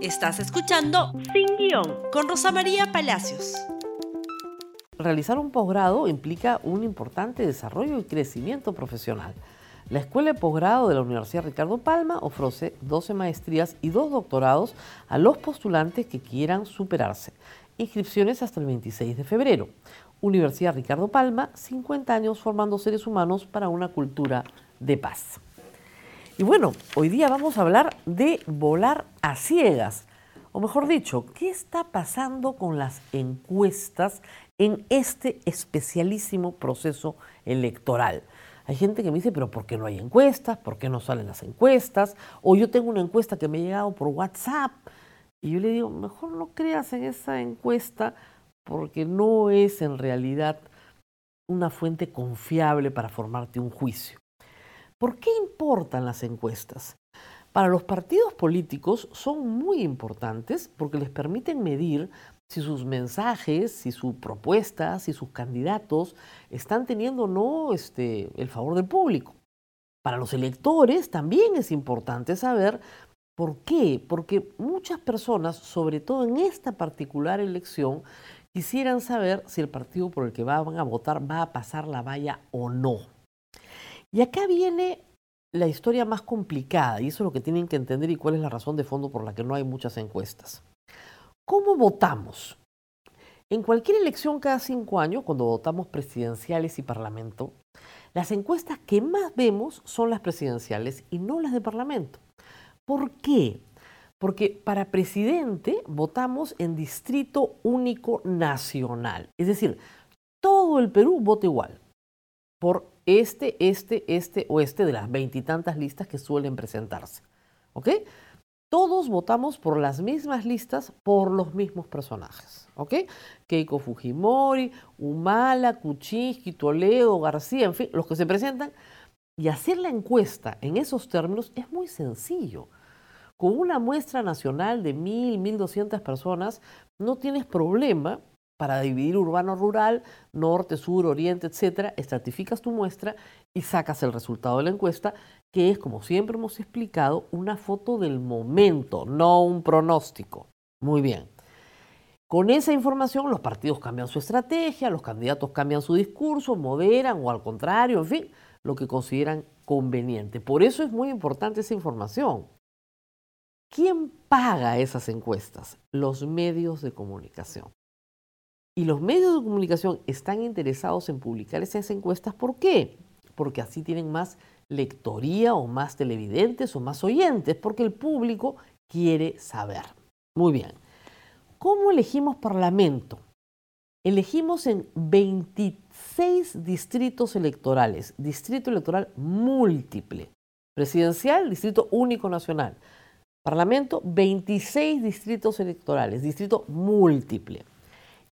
Estás escuchando Sin Guión con Rosa María Palacios. Realizar un posgrado implica un importante desarrollo y crecimiento profesional. La Escuela de Posgrado de la Universidad Ricardo Palma ofrece 12 maestrías y dos doctorados a los postulantes que quieran superarse. Inscripciones hasta el 26 de febrero. Universidad Ricardo Palma, 50 años formando seres humanos para una cultura de paz. Y bueno, hoy día vamos a hablar de volar a ciegas. O mejor dicho, ¿qué está pasando con las encuestas en este especialísimo proceso electoral? Hay gente que me dice, pero ¿por qué no hay encuestas? ¿Por qué no salen las encuestas? O yo tengo una encuesta que me ha llegado por WhatsApp. Y yo le digo, mejor no creas en esa encuesta porque no es en realidad una fuente confiable para formarte un juicio. ¿Por qué importan las encuestas? Para los partidos políticos son muy importantes porque les permiten medir si sus mensajes, si sus propuestas, si sus candidatos están teniendo o no este, el favor del público. Para los electores también es importante saber por qué, porque muchas personas, sobre todo en esta particular elección, quisieran saber si el partido por el que van a votar va a pasar la valla o no. Y acá viene la historia más complicada, y eso es lo que tienen que entender y cuál es la razón de fondo por la que no hay muchas encuestas. ¿Cómo votamos? En cualquier elección cada cinco años, cuando votamos presidenciales y parlamento, las encuestas que más vemos son las presidenciales y no las de parlamento. ¿Por qué? Porque para presidente votamos en distrito único nacional. Es decir, todo el Perú vota igual por este, este, este o este de las veintitantas listas que suelen presentarse. ¿Ok? Todos votamos por las mismas listas por los mismos personajes. ¿Ok? Keiko Fujimori, Humala, Kuczynski, Toledo, García, en fin, los que se presentan. Y hacer la encuesta en esos términos es muy sencillo. Con una muestra nacional de mil, mil doscientas personas, no tienes problema para dividir urbano-rural, norte, sur, oriente, etcétera, estratificas tu muestra y sacas el resultado de la encuesta, que es, como siempre hemos explicado, una foto del momento, no un pronóstico. Muy bien. Con esa información los partidos cambian su estrategia, los candidatos cambian su discurso, moderan o al contrario, en fin, lo que consideran conveniente. Por eso es muy importante esa información. ¿Quién paga esas encuestas? Los medios de comunicación. Y los medios de comunicación están interesados en publicar esas encuestas. ¿Por qué? Porque así tienen más lectoría o más televidentes o más oyentes, porque el público quiere saber. Muy bien. ¿Cómo elegimos parlamento? Elegimos en 26 distritos electorales, distrito electoral múltiple, presidencial, distrito único nacional, parlamento, 26 distritos electorales, distrito múltiple.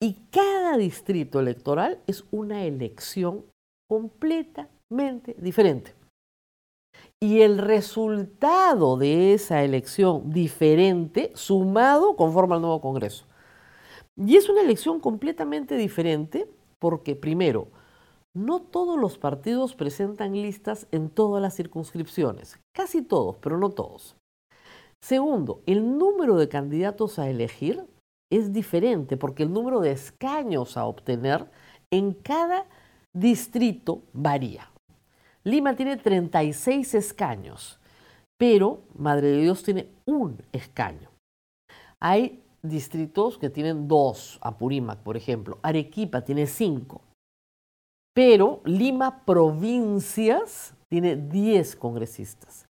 Y cada distrito electoral es una elección completamente diferente. Y el resultado de esa elección diferente sumado conforma al nuevo Congreso. Y es una elección completamente diferente porque, primero, no todos los partidos presentan listas en todas las circunscripciones, casi todos, pero no todos. Segundo, el número de candidatos a elegir es diferente porque el número de escaños a obtener en cada distrito varía. Lima tiene 36 escaños, pero Madre de Dios tiene un escaño. Hay distritos que tienen dos, Apurímac, por ejemplo. Arequipa tiene cinco. Pero Lima Provincias tiene 10 congresistas.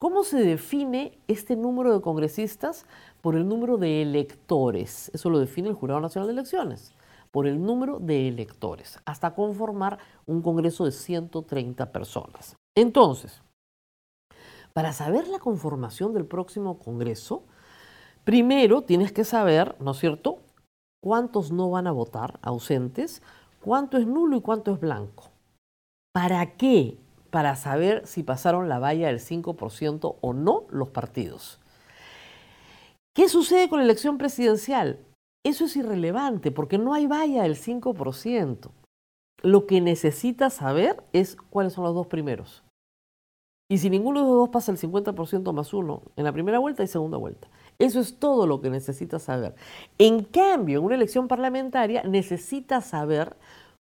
¿Cómo se define este número de congresistas? Por el número de electores. Eso lo define el Jurado Nacional de Elecciones. Por el número de electores, hasta conformar un Congreso de 130 personas. Entonces, para saber la conformación del próximo Congreso, primero tienes que saber, ¿no es cierto?, cuántos no van a votar, ausentes, cuánto es nulo y cuánto es blanco. ¿Para qué? Para saber si pasaron la valla del 5% o no los partidos. ¿Qué sucede con la elección presidencial? Eso es irrelevante porque no hay valla del 5%. Lo que necesitas saber es cuáles son los dos primeros. Y si ninguno de los dos pasa el 50% más uno en la primera vuelta y segunda vuelta. Eso es todo lo que necesitas saber. En cambio, en una elección parlamentaria necesitas saber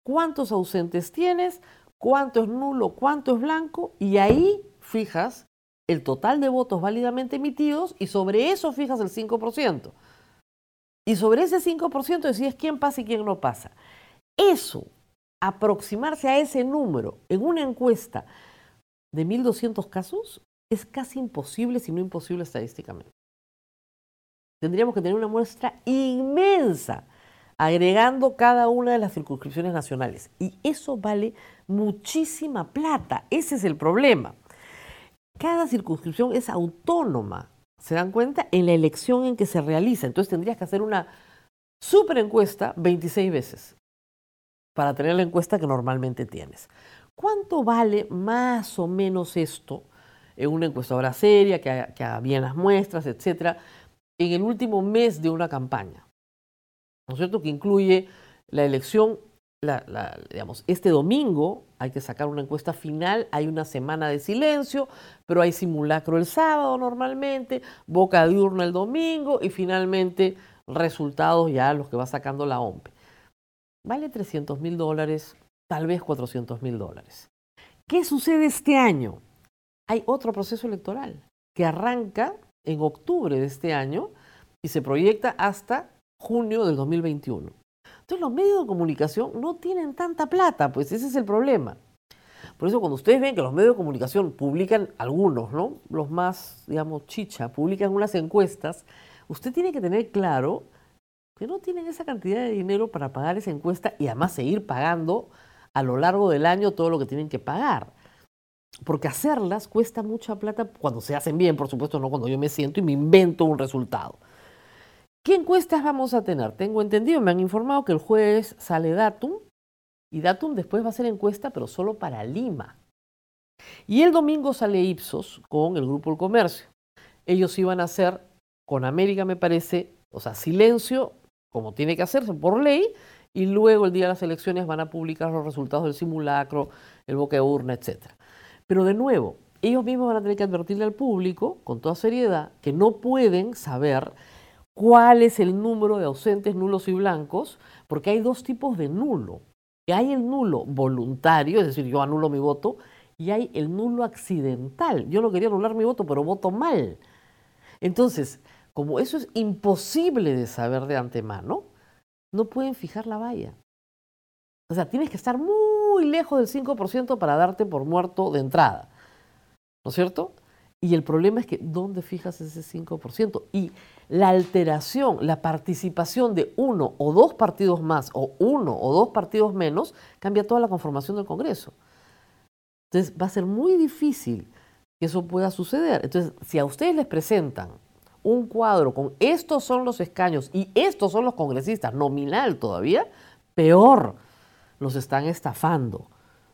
cuántos ausentes tienes, cuánto es nulo, cuánto es blanco, y ahí fijas el total de votos válidamente emitidos y sobre eso fijas el 5%. Y sobre ese 5% decides quién pasa y quién no pasa. Eso, aproximarse a ese número en una encuesta de 1.200 casos, es casi imposible, si no imposible estadísticamente. Tendríamos que tener una muestra inmensa, agregando cada una de las circunscripciones nacionales. Y eso vale muchísima plata. Ese es el problema. Cada circunscripción es autónoma, ¿se dan cuenta? En la elección en que se realiza. Entonces tendrías que hacer una super encuesta 26 veces para tener la encuesta que normalmente tienes. ¿Cuánto vale más o menos esto en una encuestadora seria, que haga, bien las muestras, etcétera, en el último mes de una campaña? ¿No es cierto? Que incluye la elección, digamos, este domingo hay que sacar una encuesta final, hay una semana de silencio, pero hay simulacro el sábado normalmente, boca de urna el domingo y finalmente resultados ya los que va sacando la OMP. Vale 300 mil dólares, tal vez 400 mil dólares. ¿Qué sucede este año? Hay otro proceso electoral que arranca en octubre de este año y se proyecta hasta junio del 2021. Entonces los medios de comunicación no tienen tanta plata, pues ese es el problema. Por eso cuando ustedes ven que los medios de comunicación publican algunos, ¿no? Los más, digamos, chicha, publican unas encuestas, usted tiene que tener claro que no tienen esa cantidad de dinero para pagar esa encuesta y además seguir pagando a lo largo del año todo lo que tienen que pagar. Porque hacerlas cuesta mucha plata cuando se hacen bien, por supuesto, no cuando yo me siento y me invento un resultado. ¿Qué encuestas vamos a tener? Tengo entendido, me han informado que el jueves sale Datum y Datum después va a ser encuesta, pero solo para Lima. Y el domingo sale Ipsos con el Grupo El Comercio. Ellos iban a hacer con América, me parece, o sea, silencio, como tiene que hacerse por ley, y luego el día de las elecciones van a publicar los resultados del simulacro, el boca de urna, etc. Pero de nuevo, ellos mismos van a tener que advertirle al público, con toda seriedad, que no pueden saber cuál es el número de ausentes nulos y blancos, porque hay dos tipos de nulo. Hay el nulo voluntario, es decir, yo anulo mi voto, y hay el nulo accidental. Yo no quería anular mi voto, pero voto mal. Entonces, como eso es imposible de saber de antemano, no pueden fijar la valla. O sea, tienes que estar muy lejos del 5% para darte por muerto de entrada. ¿No es cierto? Y el problema es que, ¿dónde fijas ese 5%? Y la alteración, la participación de uno o dos partidos más o uno o dos partidos menos, cambia toda la conformación del Congreso. Entonces, va a ser muy difícil que eso pueda suceder. Entonces, si a ustedes les presentan un cuadro con estos son los escaños y estos son los congresistas, nominal todavía, peor, los están estafando.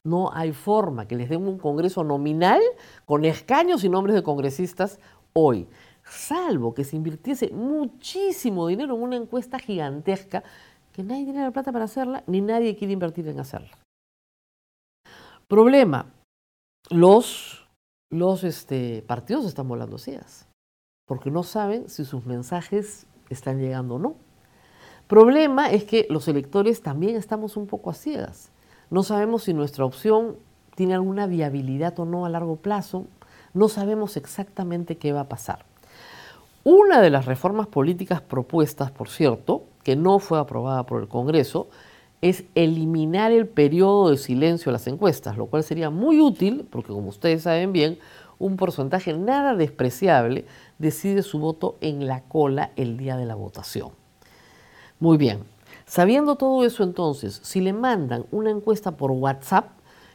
No hay forma que les den un Congreso nominal con escaños y nombres de congresistas hoy, salvo que se invirtiese muchísimo dinero en una encuesta gigantesca que nadie tiene la plata para hacerla ni nadie quiere invertir en hacerla. Problema, los, los este, partidos están volando sillas porque no saben si sus mensajes están llegando o no. Problema es que los electores también estamos un poco a ciegas. No sabemos si nuestra opción tiene alguna viabilidad o no a largo plazo. No sabemos exactamente qué va a pasar. Una de las reformas políticas propuestas, por cierto, que no fue aprobada por el Congreso, es eliminar el periodo de silencio a las encuestas, lo cual sería muy útil, porque como ustedes saben bien, un porcentaje nada despreciable decide su voto en la cola el día de la votación. Muy bien, Sabiendo todo eso entonces, si le mandan una encuesta por WhatsApp,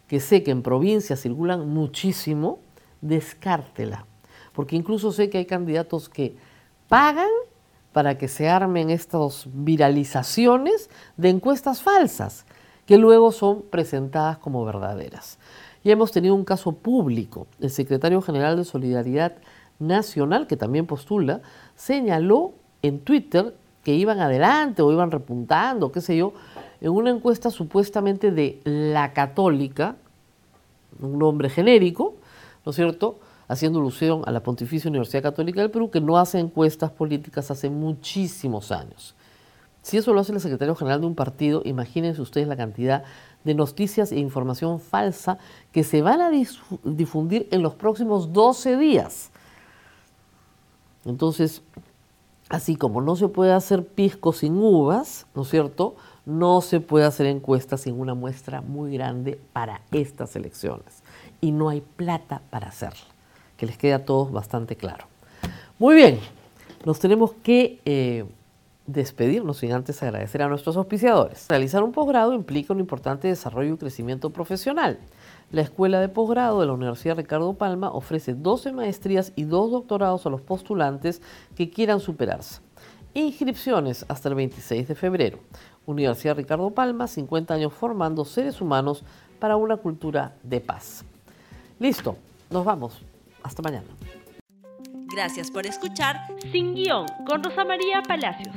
que sé que en provincias circulan muchísimo, descártela. Porque incluso sé que hay candidatos que pagan para que se armen estas viralizaciones de encuestas falsas, que luego son presentadas como verdaderas. Ya hemos tenido un caso público. El secretario general de Solidaridad Nacional, que también postula, señaló en Twitter que iban adelante o iban repuntando, qué sé yo, en una encuesta supuestamente de la católica, un nombre genérico, ¿no es cierto?, haciendo alusión a la Pontificia Universidad Católica del Perú, que no hace encuestas políticas hace muchísimos años. Si eso lo hace el secretario general de un partido, imagínense ustedes la cantidad de noticias e información falsa que se van a difundir en los próximos 12 días. Entonces, así como no se puede hacer pisco sin uvas, ¿no es cierto? No se puede hacer encuestas sin una muestra muy grande para estas elecciones. Y no hay plata para hacerla, que les quede a todos bastante claro. Muy bien, nos tenemos que... Eh, despedirnos sin antes agradecer a nuestros auspiciadores. Realizar un posgrado implica un importante desarrollo y crecimiento profesional. La Escuela de Posgrado de la Universidad Ricardo Palma ofrece 12 maestrías y 2 doctorados a los postulantes que quieran superarse. Inscripciones hasta el 26 de febrero. Universidad Ricardo Palma, 50 años formando seres humanos para una cultura de paz. Listo, nos vamos. Hasta mañana. Gracias por escuchar Sin Guión con Rosa María Palacios.